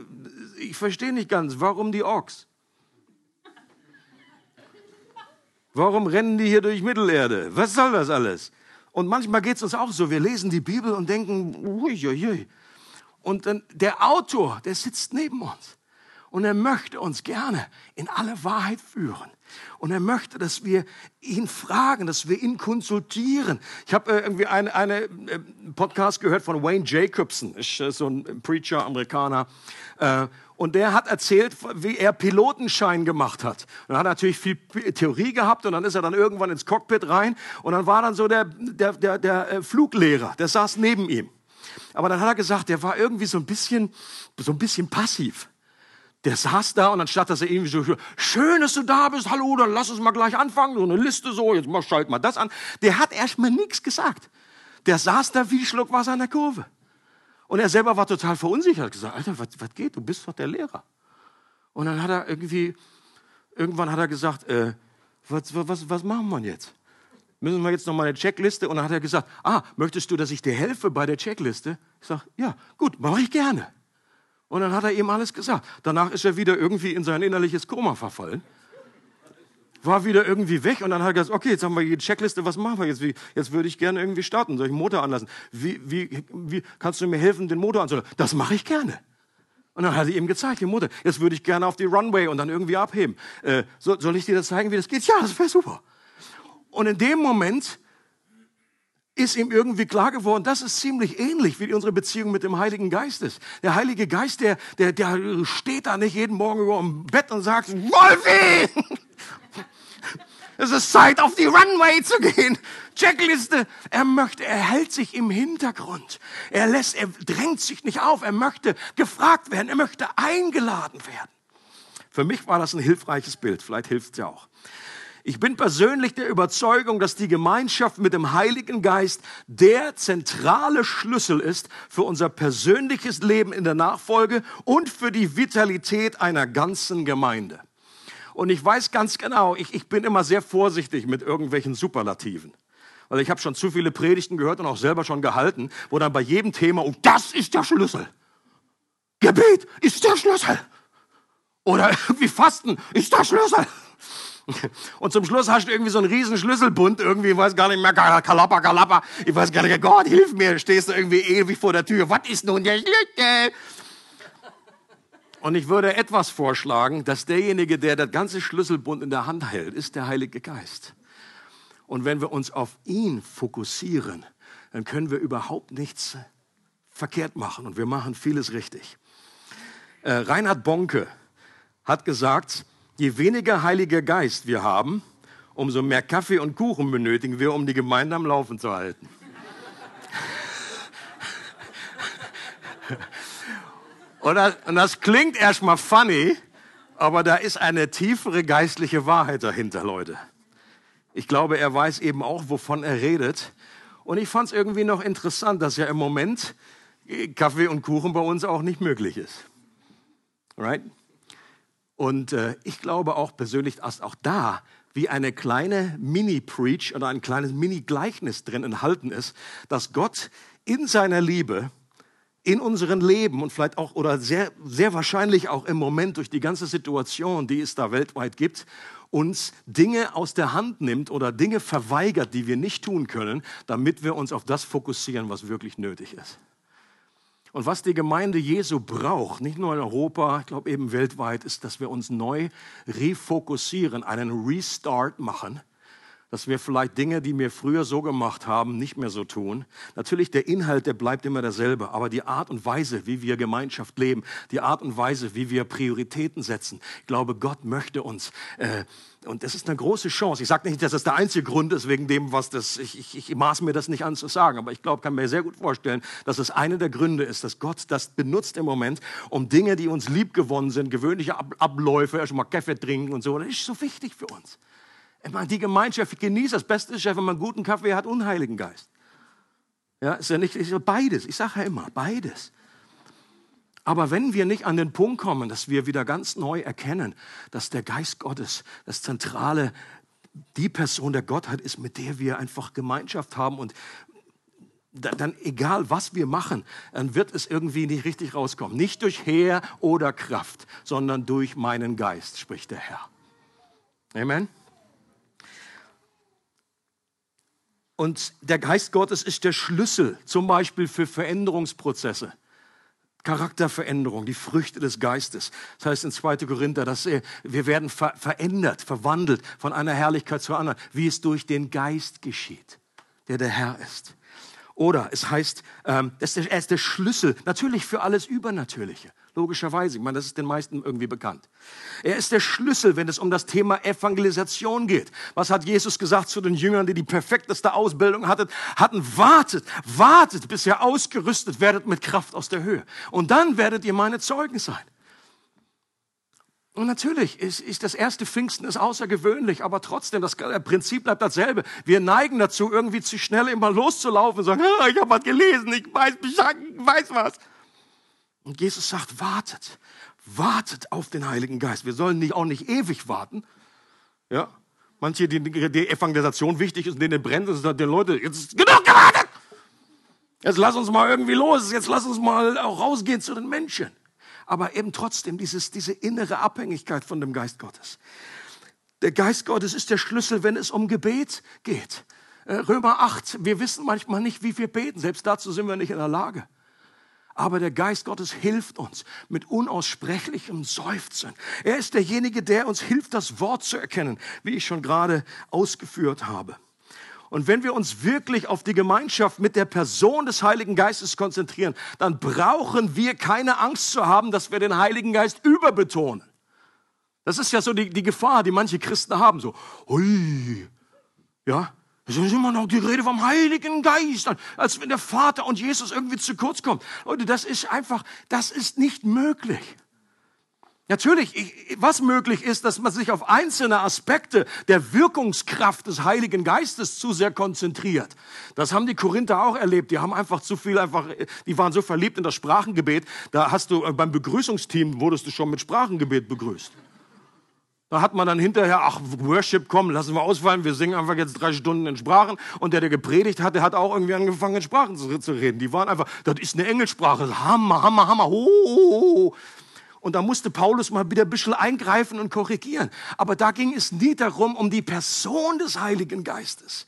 ich verstehe nicht ganz, warum die Orks? Warum rennen die hier durch Mittelerde? Was soll das alles? Und manchmal geht es uns auch so, wir lesen die Bibel und denken, uiuiui. Und dann der Autor, der sitzt neben uns und er möchte uns gerne in alle Wahrheit führen. Und er möchte, dass wir ihn fragen, dass wir ihn konsultieren. Ich habe äh, irgendwie eine, eine äh, Podcast gehört von Wayne Jacobson, ist äh, so ein Preacher, Amerikaner. Äh, und der hat erzählt, wie er Pilotenschein gemacht hat. Und er hat natürlich viel Theorie gehabt und dann ist er dann irgendwann ins Cockpit rein und dann war dann so der, der, der, der äh, Fluglehrer, der saß neben ihm. Aber dann hat er gesagt, der war irgendwie so ein bisschen, so ein bisschen passiv. Der saß da und anstatt dass er irgendwie so, schön, dass du da bist, hallo, dann lass uns mal gleich anfangen, so eine Liste so, jetzt mal schalt mal das an. Der hat erstmal nichts gesagt. Der saß da wie Schluck Wasser an der Kurve. Und er selber war total verunsichert, hat gesagt, Alter, was, was geht, du bist doch der Lehrer. Und dann hat er irgendwie, irgendwann hat er gesagt, äh, was, was, was machen wir jetzt? Müssen wir jetzt noch mal eine Checkliste? Und dann hat er gesagt, ah, möchtest du, dass ich dir helfe bei der Checkliste? Ich sage, ja, gut, mache ich gerne. Und dann hat er ihm alles gesagt. Danach ist er wieder irgendwie in sein innerliches Koma verfallen war wieder irgendwie weg und dann hat er gesagt, okay, jetzt haben wir die Checkliste, was machen wir jetzt? Jetzt würde ich gerne irgendwie starten, soll ich den Motor anlassen? Wie, wie, wie kannst du mir helfen, den Motor anzulassen? Das mache ich gerne. Und dann hat er ihm gezeigt, den Motor. Jetzt würde ich gerne auf die Runway und dann irgendwie abheben. Äh, soll, soll ich dir das zeigen, wie das geht? Ja, das wäre super. Und in dem Moment ist ihm irgendwie klar geworden, das ist ziemlich ähnlich wie unsere Beziehung mit dem Heiligen Geist ist. Der Heilige Geist, der, der, der steht da nicht jeden Morgen über dem Bett und sagt, Wolfi! <laughs> Es ist Zeit, auf die Runway zu gehen. Checkliste. Er möchte, er hält sich im Hintergrund. Er lässt, er drängt sich nicht auf. Er möchte gefragt werden. Er möchte eingeladen werden. Für mich war das ein hilfreiches Bild. Vielleicht hilft es ja auch. Ich bin persönlich der Überzeugung, dass die Gemeinschaft mit dem Heiligen Geist der zentrale Schlüssel ist für unser persönliches Leben in der Nachfolge und für die Vitalität einer ganzen Gemeinde. Und ich weiß ganz genau, ich, ich bin immer sehr vorsichtig mit irgendwelchen Superlativen. Weil ich habe schon zu viele Predigten gehört und auch selber schon gehalten, wo dann bei jedem Thema, und das ist der Schlüssel. Gebet ist der Schlüssel. Oder <laughs> irgendwie Fasten ist der Schlüssel. Und zum Schluss hast du irgendwie so einen riesen Schlüsselbund, irgendwie, ich weiß gar nicht mehr, Kalappa, Kalappa, ich weiß gar nicht, Gott, hilf mir, stehst du irgendwie ewig vor der Tür, was ist nun der Schlüssel? Und ich würde etwas vorschlagen, dass derjenige, der das ganze Schlüsselbund in der Hand hält, ist der Heilige Geist. Und wenn wir uns auf ihn fokussieren, dann können wir überhaupt nichts verkehrt machen und wir machen vieles richtig. Äh, Reinhard Bonke hat gesagt, je weniger Heiliger Geist wir haben, umso mehr Kaffee und Kuchen benötigen wir, um die Gemeinde am Laufen zu halten. Und das, und das klingt erstmal funny, aber da ist eine tiefere geistliche Wahrheit dahinter, Leute. Ich glaube, er weiß eben auch, wovon er redet. Und ich fand es irgendwie noch interessant, dass ja im Moment Kaffee und Kuchen bei uns auch nicht möglich ist. Right? Und äh, ich glaube auch persönlich, dass auch da wie eine kleine Mini-Preach oder ein kleines Mini-Gleichnis drin enthalten ist, dass Gott in seiner Liebe in unserem Leben und vielleicht auch oder sehr, sehr wahrscheinlich auch im Moment durch die ganze Situation, die es da weltweit gibt, uns Dinge aus der Hand nimmt oder Dinge verweigert, die wir nicht tun können, damit wir uns auf das fokussieren, was wirklich nötig ist. Und was die Gemeinde Jesu braucht, nicht nur in Europa, ich glaube eben weltweit, ist, dass wir uns neu refokussieren, einen Restart machen dass wir vielleicht Dinge, die wir früher so gemacht haben, nicht mehr so tun. Natürlich, der Inhalt, der bleibt immer derselbe, aber die Art und Weise, wie wir Gemeinschaft leben, die Art und Weise, wie wir Prioritäten setzen, ich glaube, Gott möchte uns, äh, und das ist eine große Chance. Ich sage nicht, dass das der einzige Grund ist, wegen dem, was das, ich, ich, ich maß mir das nicht an zu sagen, aber ich glaube, kann mir sehr gut vorstellen, dass es einer der Gründe ist, dass Gott das benutzt im Moment, um Dinge, die uns lieb gewonnen sind, gewöhnliche Ab Abläufe, erst mal Kaffee trinken und so, das ist so wichtig für uns. Ich die Gemeinschaft genießt. Das Beste ist ja, wenn man guten Kaffee hat und Heiligen Geist. Ja, ist ja nicht ist ja beides. Ich sage ja immer, beides. Aber wenn wir nicht an den Punkt kommen, dass wir wieder ganz neu erkennen, dass der Geist Gottes das zentrale, die Person der Gottheit ist, mit der wir einfach Gemeinschaft haben und dann egal was wir machen, dann wird es irgendwie nicht richtig rauskommen. Nicht durch Heer oder Kraft, sondern durch meinen Geist, spricht der Herr. Amen. Und der Geist Gottes ist der Schlüssel zum Beispiel für Veränderungsprozesse. Charakterveränderung, die Früchte des Geistes. Das heißt in 2. Korinther, dass wir werden ver verändert, verwandelt von einer Herrlichkeit zur anderen, wie es durch den Geist geschieht, der der Herr ist. Oder es heißt, ähm, er ist der Schlüssel, natürlich für alles Übernatürliche. Logischerweise, ich meine, das ist den meisten irgendwie bekannt. Er ist der Schlüssel, wenn es um das Thema Evangelisation geht. Was hat Jesus gesagt zu den Jüngern, die die perfekteste Ausbildung hatten? hatten wartet, wartet, bis ihr ausgerüstet werdet mit Kraft aus der Höhe. Und dann werdet ihr meine Zeugen sein. Und natürlich ist, ist das erste Pfingsten ist außergewöhnlich, aber trotzdem, das Prinzip bleibt dasselbe. Wir neigen dazu, irgendwie zu schnell immer loszulaufen und sagen, ah, ich habe was gelesen, ich weiß ich weiß was. Und Jesus sagt, wartet, wartet auf den Heiligen Geist. Wir sollen nicht, auch nicht ewig warten. Ja, manche, die, die Evangelisation wichtig ist denen brennt, und sagen, die Leute, jetzt ist genug gewartet. Jetzt lass uns mal irgendwie los. Jetzt lass uns mal auch rausgehen zu den Menschen. Aber eben trotzdem dieses, diese innere Abhängigkeit von dem Geist Gottes. Der Geist Gottes ist der Schlüssel, wenn es um Gebet geht. Äh, Römer 8, wir wissen manchmal nicht, wie wir beten. Selbst dazu sind wir nicht in der Lage. Aber der Geist Gottes hilft uns mit unaussprechlichem Seufzen. Er ist derjenige, der uns hilft, das Wort zu erkennen, wie ich schon gerade ausgeführt habe. Und wenn wir uns wirklich auf die Gemeinschaft mit der Person des Heiligen Geistes konzentrieren, dann brauchen wir keine Angst zu haben, dass wir den Heiligen Geist überbetonen. Das ist ja so die, die Gefahr, die manche Christen haben. So, hui, ja, es ist immer noch die Rede vom Heiligen Geist, als wenn der Vater und Jesus irgendwie zu kurz kommen. Leute, das ist einfach, das ist nicht möglich. Natürlich, was möglich ist, dass man sich auf einzelne Aspekte der Wirkungskraft des Heiligen Geistes zu sehr konzentriert. Das haben die Korinther auch erlebt. Die haben einfach zu viel, einfach, die waren so verliebt in das Sprachengebet. Da hast du äh, beim Begrüßungsteam wurdest du schon mit Sprachengebet begrüßt. Da hat man dann hinterher, ach, Worship, komm, lassen wir ausfallen, wir singen einfach jetzt drei Stunden in Sprachen. Und der, der gepredigt hat, der hat auch irgendwie angefangen, in Sprachen zu, zu reden. Die waren einfach, das ist eine Engelsprache, Hammer, Hammer, Hammer, ho, ho, ho. Und da musste Paulus mal wieder ein bisschen eingreifen und korrigieren. Aber da ging es nie darum, um die Person des Heiligen Geistes.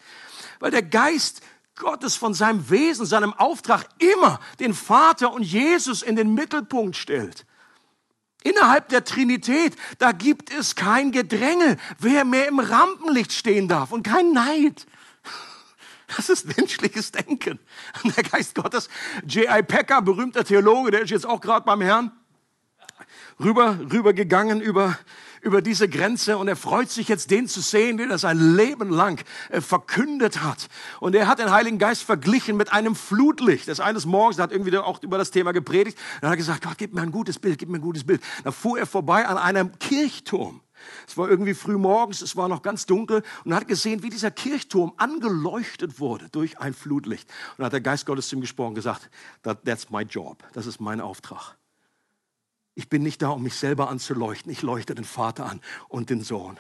Weil der Geist Gottes von seinem Wesen, seinem Auftrag immer den Vater und Jesus in den Mittelpunkt stellt. Innerhalb der Trinität, da gibt es kein Gedränge, wer mehr im Rampenlicht stehen darf und kein Neid. Das ist menschliches Denken. Der Geist Gottes, J.I. Packer, berühmter Theologe, der ist jetzt auch gerade beim Herrn, rüber, rübergegangen über über diese Grenze und er freut sich jetzt, den zu sehen, der das sein Leben lang äh, verkündet hat. Und er hat den Heiligen Geist verglichen mit einem Flutlicht. Das eines Morgens, er hat irgendwie auch über das Thema gepredigt, dann hat er gesagt, Gott, gib mir ein gutes Bild, gib mir ein gutes Bild. Da fuhr er vorbei an einem Kirchturm. Es war irgendwie früh morgens, es war noch ganz dunkel und er hat gesehen, wie dieser Kirchturm angeleuchtet wurde durch ein Flutlicht. Und hat der Geist Gottes zu ihm gesprochen und gesagt, That, that's my job, das ist mein Auftrag. Ich bin nicht da, um mich selber anzuleuchten. Ich leuchte den Vater an und den Sohn.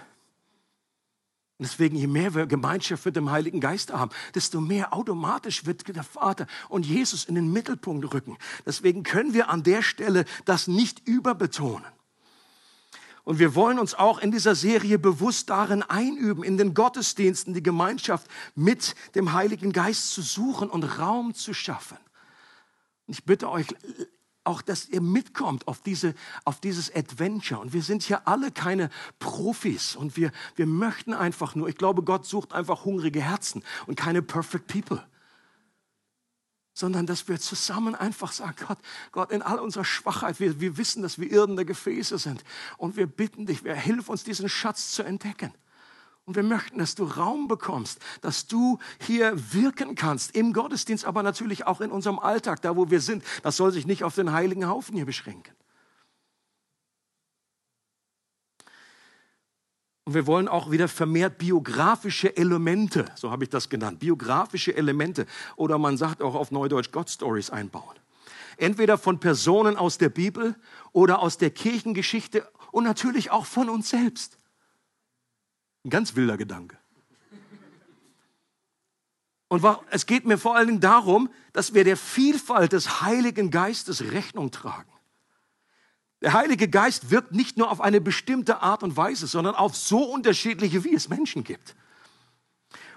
Und deswegen, je mehr wir Gemeinschaft mit dem Heiligen Geist haben, desto mehr automatisch wird der Vater und Jesus in den Mittelpunkt rücken. Deswegen können wir an der Stelle das nicht überbetonen. Und wir wollen uns auch in dieser Serie bewusst darin einüben, in den Gottesdiensten die Gemeinschaft mit dem Heiligen Geist zu suchen und Raum zu schaffen. Ich bitte euch, auch, dass ihr mitkommt auf, diese, auf dieses Adventure. Und wir sind hier alle keine Profis und wir, wir möchten einfach nur, ich glaube, Gott sucht einfach hungrige Herzen und keine perfect people. Sondern dass wir zusammen einfach sagen, Gott, Gott, in all unserer Schwachheit, wir, wir wissen, dass wir irdene Gefäße sind. Und wir bitten dich, wir hilf uns, diesen Schatz zu entdecken. Und wir möchten, dass du Raum bekommst, dass du hier wirken kannst, im Gottesdienst, aber natürlich auch in unserem Alltag, da wo wir sind. Das soll sich nicht auf den heiligen Haufen hier beschränken. Und wir wollen auch wieder vermehrt biografische Elemente, so habe ich das genannt, biografische Elemente oder man sagt auch auf Neudeutsch God Stories einbauen. Entweder von Personen aus der Bibel oder aus der Kirchengeschichte und natürlich auch von uns selbst. Ein ganz wilder Gedanke. Und es geht mir vor allen Dingen darum, dass wir der Vielfalt des Heiligen Geistes Rechnung tragen. Der Heilige Geist wirkt nicht nur auf eine bestimmte Art und Weise, sondern auf so unterschiedliche, wie es Menschen gibt.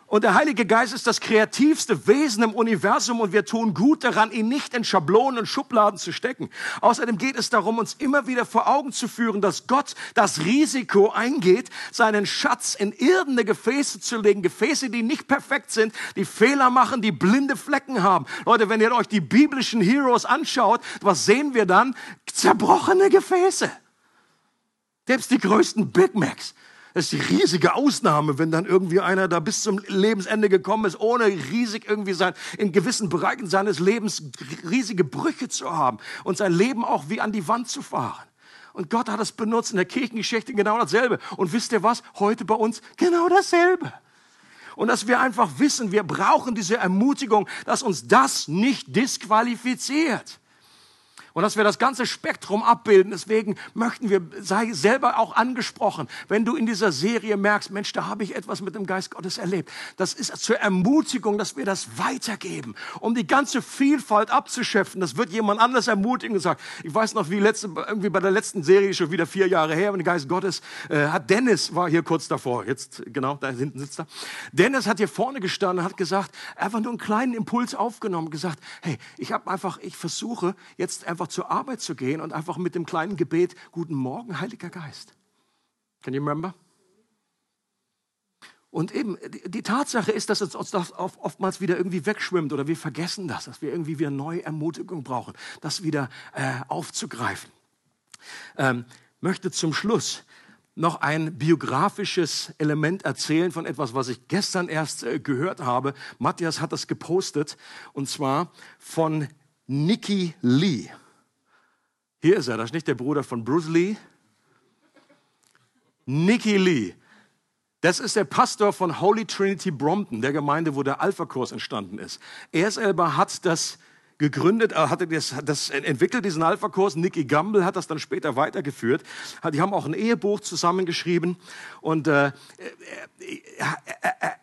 Und der Heilige Geist ist das kreativste Wesen im Universum und wir tun gut daran, ihn nicht in Schablonen und Schubladen zu stecken. Außerdem geht es darum, uns immer wieder vor Augen zu führen, dass Gott das Risiko eingeht, seinen Schatz in irdene Gefäße zu legen. Gefäße, die nicht perfekt sind, die Fehler machen, die blinde Flecken haben. Leute, wenn ihr euch die biblischen Heroes anschaut, was sehen wir dann? Zerbrochene Gefäße. Selbst die größten Big Macs das ist die riesige Ausnahme, wenn dann irgendwie einer da bis zum Lebensende gekommen ist, ohne riesig irgendwie sein, in gewissen Bereichen seines Lebens riesige Brüche zu haben und sein Leben auch wie an die Wand zu fahren. Und Gott hat es benutzt in der Kirchengeschichte genau dasselbe. Und wisst ihr was? Heute bei uns genau dasselbe. Und dass wir einfach wissen, wir brauchen diese Ermutigung, dass uns das nicht disqualifiziert und dass wir das ganze Spektrum abbilden. Deswegen möchten wir, sei selber auch angesprochen, wenn du in dieser Serie merkst, Mensch, da habe ich etwas mit dem Geist Gottes erlebt. Das ist zur Ermutigung, dass wir das weitergeben, um die ganze Vielfalt abzuschöpfen. Das wird jemand anders ermutigen und sagen, ich weiß noch, wie letzte, irgendwie bei der letzten Serie, schon wieder vier Jahre her, wenn der Geist Gottes, äh, hat Dennis, war hier kurz davor, jetzt, genau, da hinten sitzt er. Dennis hat hier vorne gestanden und hat gesagt, einfach nur einen kleinen Impuls aufgenommen, gesagt, hey, ich habe einfach, ich versuche jetzt einfach einfach zur Arbeit zu gehen und einfach mit dem kleinen Gebet, guten Morgen, Heiliger Geist. Can you remember? Und eben, die Tatsache ist, dass uns das oftmals wieder irgendwie wegschwimmt oder wir vergessen das, dass wir irgendwie wieder neue Ermutigung brauchen, das wieder äh, aufzugreifen. Ähm, möchte zum Schluss noch ein biografisches Element erzählen von etwas, was ich gestern erst äh, gehört habe. Matthias hat das gepostet und zwar von Nikki Lee. Hier ist er, das ist nicht der Bruder von Bruce Lee. Nicky Lee. Das ist der Pastor von Holy Trinity Brompton, der Gemeinde, wo der Alpha-Kurs entstanden ist. Er selber hat das gegründet, er hatte das, das entwickelt, diesen Alpha-Kurs. Nicky Gamble hat das dann später weitergeführt. Die haben auch ein Ehebuch zusammengeschrieben und äh, er, er, er,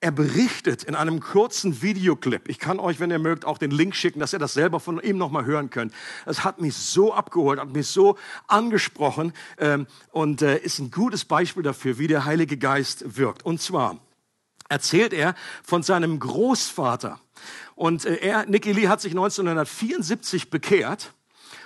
er berichtet in einem kurzen Videoclip. Ich kann euch, wenn ihr mögt, auch den Link schicken, dass ihr das selber von ihm nochmal hören könnt. Es hat mich so abgeholt, hat mich so angesprochen ähm, und äh, ist ein gutes Beispiel dafür, wie der Heilige Geist wirkt. Und zwar erzählt er von seinem Großvater. Und äh, er, Nicky Lee, hat sich 1974 bekehrt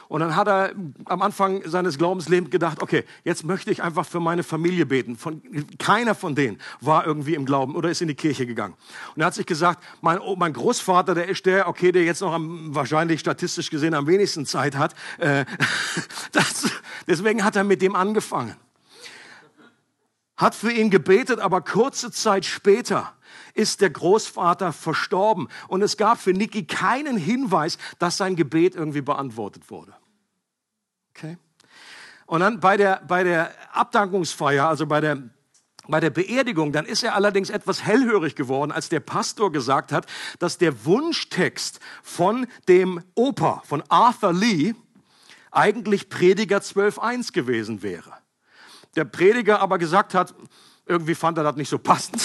und dann hat er am Anfang seines Glaubenslebens gedacht, okay, jetzt möchte ich einfach für meine Familie beten. Von, keiner von denen war irgendwie im Glauben oder ist in die Kirche gegangen. Und er hat sich gesagt, mein, oh, mein Großvater, der ist der, okay, der jetzt noch am, wahrscheinlich statistisch gesehen am wenigsten Zeit hat. Äh, <laughs> das, deswegen hat er mit dem angefangen. Hat für ihn gebetet, aber kurze Zeit später ist der Großvater verstorben. Und es gab für Niki keinen Hinweis, dass sein Gebet irgendwie beantwortet wurde. Okay? Und dann bei der, bei der Abdankungsfeier, also bei der, bei der Beerdigung, dann ist er allerdings etwas hellhörig geworden, als der Pastor gesagt hat, dass der Wunschtext von dem Opa, von Arthur Lee, eigentlich Prediger 12.1 gewesen wäre. Der Prediger aber gesagt hat, irgendwie fand er das nicht so passend.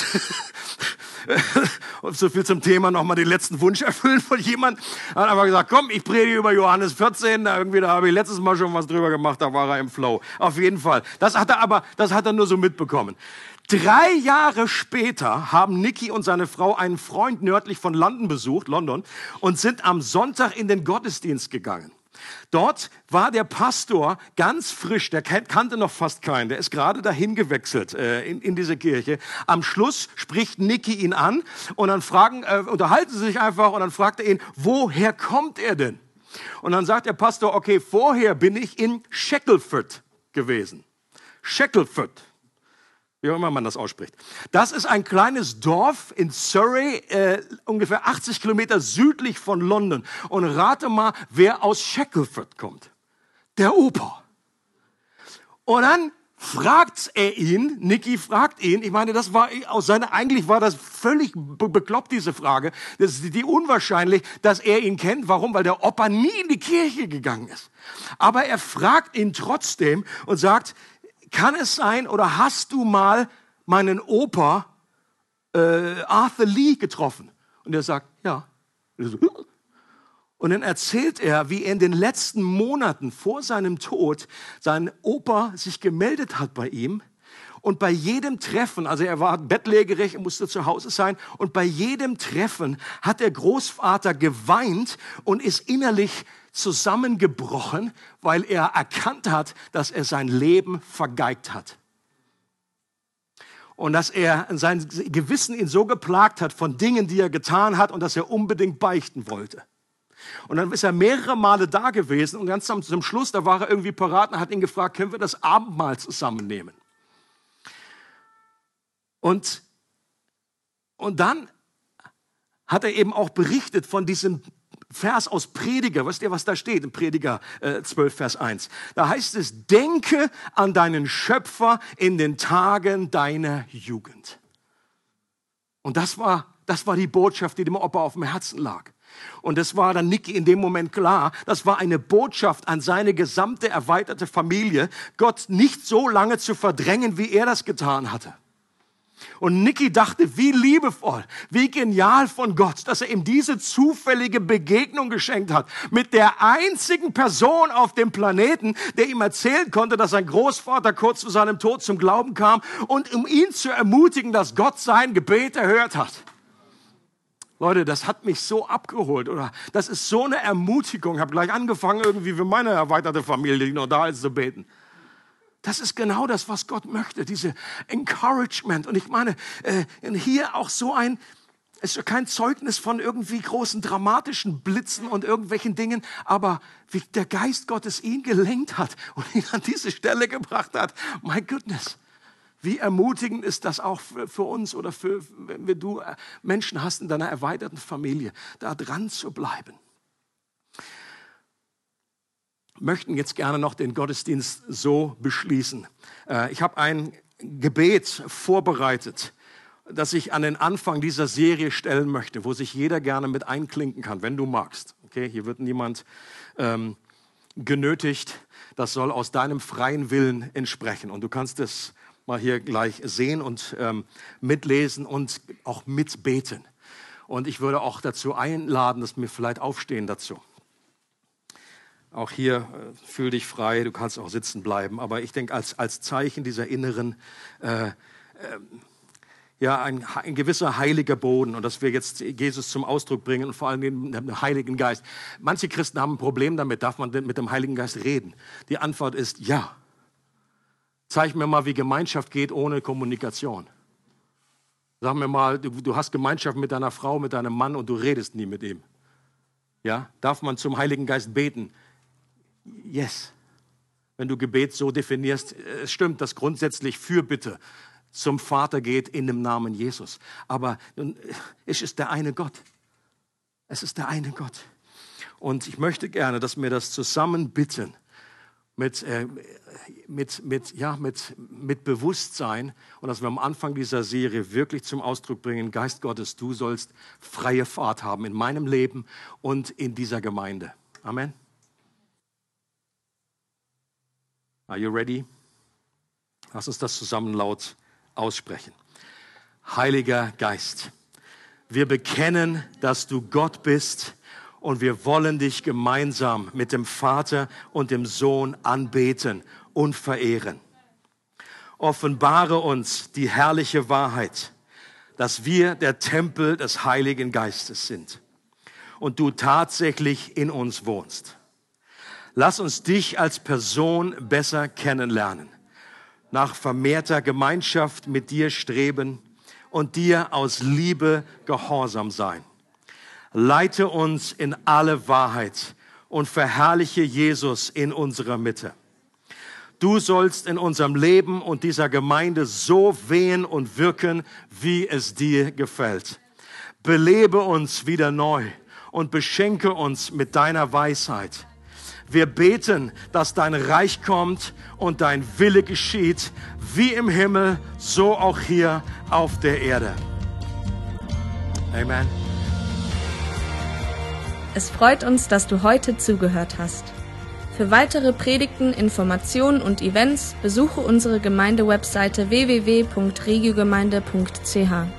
<laughs> Und so viel zum Thema nochmal den letzten Wunsch erfüllen von jemand. Er hat aber gesagt, komm, ich predige über Johannes 14. Da irgendwie, da habe ich letztes Mal schon was drüber gemacht, da war er im Flow. Auf jeden Fall. Das hat er aber, das hat er nur so mitbekommen. Drei Jahre später haben Nicky und seine Frau einen Freund nördlich von London besucht, London, und sind am Sonntag in den Gottesdienst gegangen. Dort war der Pastor ganz frisch, der kannte noch fast keinen, der ist gerade dahin gewechselt äh, in, in diese Kirche. Am Schluss spricht Nicky ihn an und dann fragen, äh, unterhalten sie sich einfach und dann fragt er ihn, woher kommt er denn? Und dann sagt der Pastor, okay, vorher bin ich in Shackleford gewesen. Shackleford wie auch immer man das ausspricht. Das ist ein kleines Dorf in Surrey, äh, ungefähr 80 Kilometer südlich von London. Und rate mal, wer aus Shackleford kommt. Der Opa. Und dann fragt er ihn, Nicky fragt ihn, ich meine, das war aus seiner, eigentlich war das völlig bekloppt, diese Frage. Das ist die unwahrscheinlich, dass er ihn kennt. Warum? Weil der Opa nie in die Kirche gegangen ist. Aber er fragt ihn trotzdem und sagt, kann es sein oder hast du mal meinen Opa äh, Arthur Lee getroffen? Und er sagt, ja. Und dann erzählt er, wie er in den letzten Monaten vor seinem Tod sein Opa sich gemeldet hat bei ihm. Und bei jedem Treffen, also er war bettlägerig, er musste zu Hause sein, und bei jedem Treffen hat der Großvater geweint und ist innerlich zusammengebrochen, weil er erkannt hat, dass er sein Leben vergeigt hat. Und dass er sein Gewissen ihn so geplagt hat von Dingen, die er getan hat und dass er unbedingt beichten wollte. Und dann ist er mehrere Male da gewesen und ganz zum Schluss, da war er irgendwie parat und hat ihn gefragt, können wir das Abendmahl zusammennehmen? Und, und dann hat er eben auch berichtet von diesem Vers aus Prediger, weißt ihr, was da steht in Prediger äh, 12, Vers 1? Da heißt es, denke an deinen Schöpfer in den Tagen deiner Jugend. Und das war, das war die Botschaft, die dem Opa auf dem Herzen lag. Und das war dann Nicky in dem Moment klar. Das war eine Botschaft an seine gesamte erweiterte Familie, Gott nicht so lange zu verdrängen, wie er das getan hatte. Und Nicky dachte, wie liebevoll, wie genial von Gott, dass er ihm diese zufällige Begegnung geschenkt hat mit der einzigen Person auf dem Planeten, der ihm erzählen konnte, dass sein Großvater kurz zu seinem Tod zum Glauben kam und um ihn zu ermutigen, dass Gott sein Gebet erhört hat. Leute, das hat mich so abgeholt, oder? Das ist so eine Ermutigung. Ich habe gleich angefangen, irgendwie für meine erweiterte Familie, die noch da ist, zu beten. Das ist genau das, was Gott möchte, diese Encouragement. Und ich meine, äh, hier auch so ein, es ist kein Zeugnis von irgendwie großen dramatischen Blitzen und irgendwelchen Dingen, aber wie der Geist Gottes ihn gelenkt hat und ihn an diese Stelle gebracht hat. My goodness. Wie ermutigend ist das auch für, für uns oder für, wenn du äh, Menschen hast in deiner erweiterten Familie, da dran zu bleiben möchten jetzt gerne noch den Gottesdienst so beschließen. Äh, ich habe ein Gebet vorbereitet, das ich an den Anfang dieser Serie stellen möchte, wo sich jeder gerne mit einklinken kann, wenn du magst. Okay, hier wird niemand ähm, genötigt. Das soll aus deinem freien Willen entsprechen. Und du kannst es mal hier gleich sehen und ähm, mitlesen und auch mitbeten. Und ich würde auch dazu einladen, dass wir vielleicht aufstehen dazu. Auch hier äh, fühl dich frei, du kannst auch sitzen bleiben. Aber ich denke, als, als Zeichen dieser inneren, äh, äh, ja, ein, ein, gewisser heiliger Boden und dass wir jetzt Jesus zum Ausdruck bringen und vor allem den Heiligen Geist. Manche Christen haben ein Problem damit, darf man mit dem Heiligen Geist reden? Die Antwort ist ja. Zeig mir mal, wie Gemeinschaft geht ohne Kommunikation. Sag mir mal, du, du hast Gemeinschaft mit deiner Frau, mit deinem Mann und du redest nie mit ihm. Ja, darf man zum Heiligen Geist beten? Yes. Wenn du Gebet so definierst, es stimmt, dass grundsätzlich Fürbitte zum Vater geht in dem Namen Jesus. Aber es ist der eine Gott. Es ist der eine Gott. Und ich möchte gerne, dass wir das zusammen bitten mit, äh, mit, mit, ja, mit, mit Bewusstsein und dass wir am Anfang dieser Serie wirklich zum Ausdruck bringen, Geist Gottes, du sollst freie Fahrt haben in meinem Leben und in dieser Gemeinde. Amen. Are you ready? Lass uns das zusammen laut aussprechen. Heiliger Geist, wir bekennen, dass du Gott bist und wir wollen dich gemeinsam mit dem Vater und dem Sohn anbeten und verehren. Offenbare uns die herrliche Wahrheit, dass wir der Tempel des Heiligen Geistes sind und du tatsächlich in uns wohnst. Lass uns dich als Person besser kennenlernen, nach vermehrter Gemeinschaft mit dir streben und dir aus Liebe gehorsam sein. Leite uns in alle Wahrheit und verherrliche Jesus in unserer Mitte. Du sollst in unserem Leben und dieser Gemeinde so wehen und wirken, wie es dir gefällt. Belebe uns wieder neu und beschenke uns mit deiner Weisheit. Wir beten, dass dein Reich kommt und dein Wille geschieht, wie im Himmel, so auch hier auf der Erde. Amen. Es freut uns, dass du heute zugehört hast. Für weitere Predigten, Informationen und Events besuche unsere Gemeindewebseite www.regiogemeinde.ch.